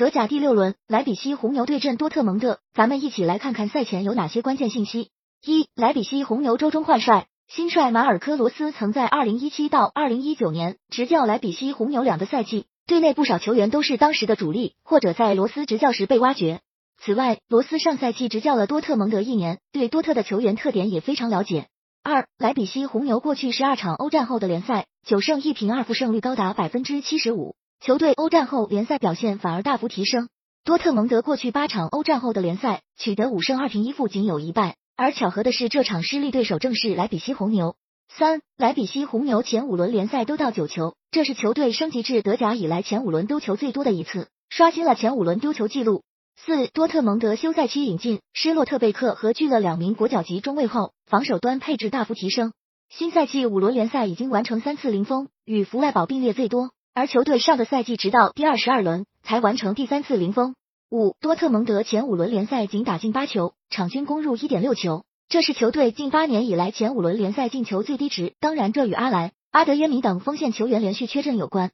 德甲第六轮，莱比锡红牛对阵多特蒙德，咱们一起来看看赛前有哪些关键信息。一、莱比锡红牛周中换帅，新帅马尔科罗斯曾在二零一七到二零一九年执教莱比锡红牛两个赛季，队内不少球员都是当时的主力，或者在罗斯执教时被挖掘。此外，罗斯上赛季执教了多特蒙德一年，对多特的球员特点也非常了解。二、莱比锡红牛过去十二场欧战后的联赛，九胜一平二负，胜率高达百分之七十五，球队欧战后联赛表现反而大幅提升。多特蒙德过去八场欧战后的联赛，取得五胜二平一负，仅有一败。而巧合的是，这场失利对手正是莱比锡红牛。三、莱比锡红牛前五轮联赛都到九球，这是球队升级至德甲以来前五轮丢球最多的一次，刷新了前五轮丢球记录。四、多特蒙德休赛期引进施洛特贝克和聚勒两名国脚级中卫后，防守端配置大幅提升。新赛季五轮联赛已经完成三次零封，与福赖堡并列最多。而球队上个赛季直到第二十二轮才完成第三次零封。五、多特蒙德前五轮联赛仅打进八球，场均攻入一点六球，这是球队近八年以来前五轮联赛进球最低值。当然，这与阿莱、阿德约米等锋线球员连续缺阵有关。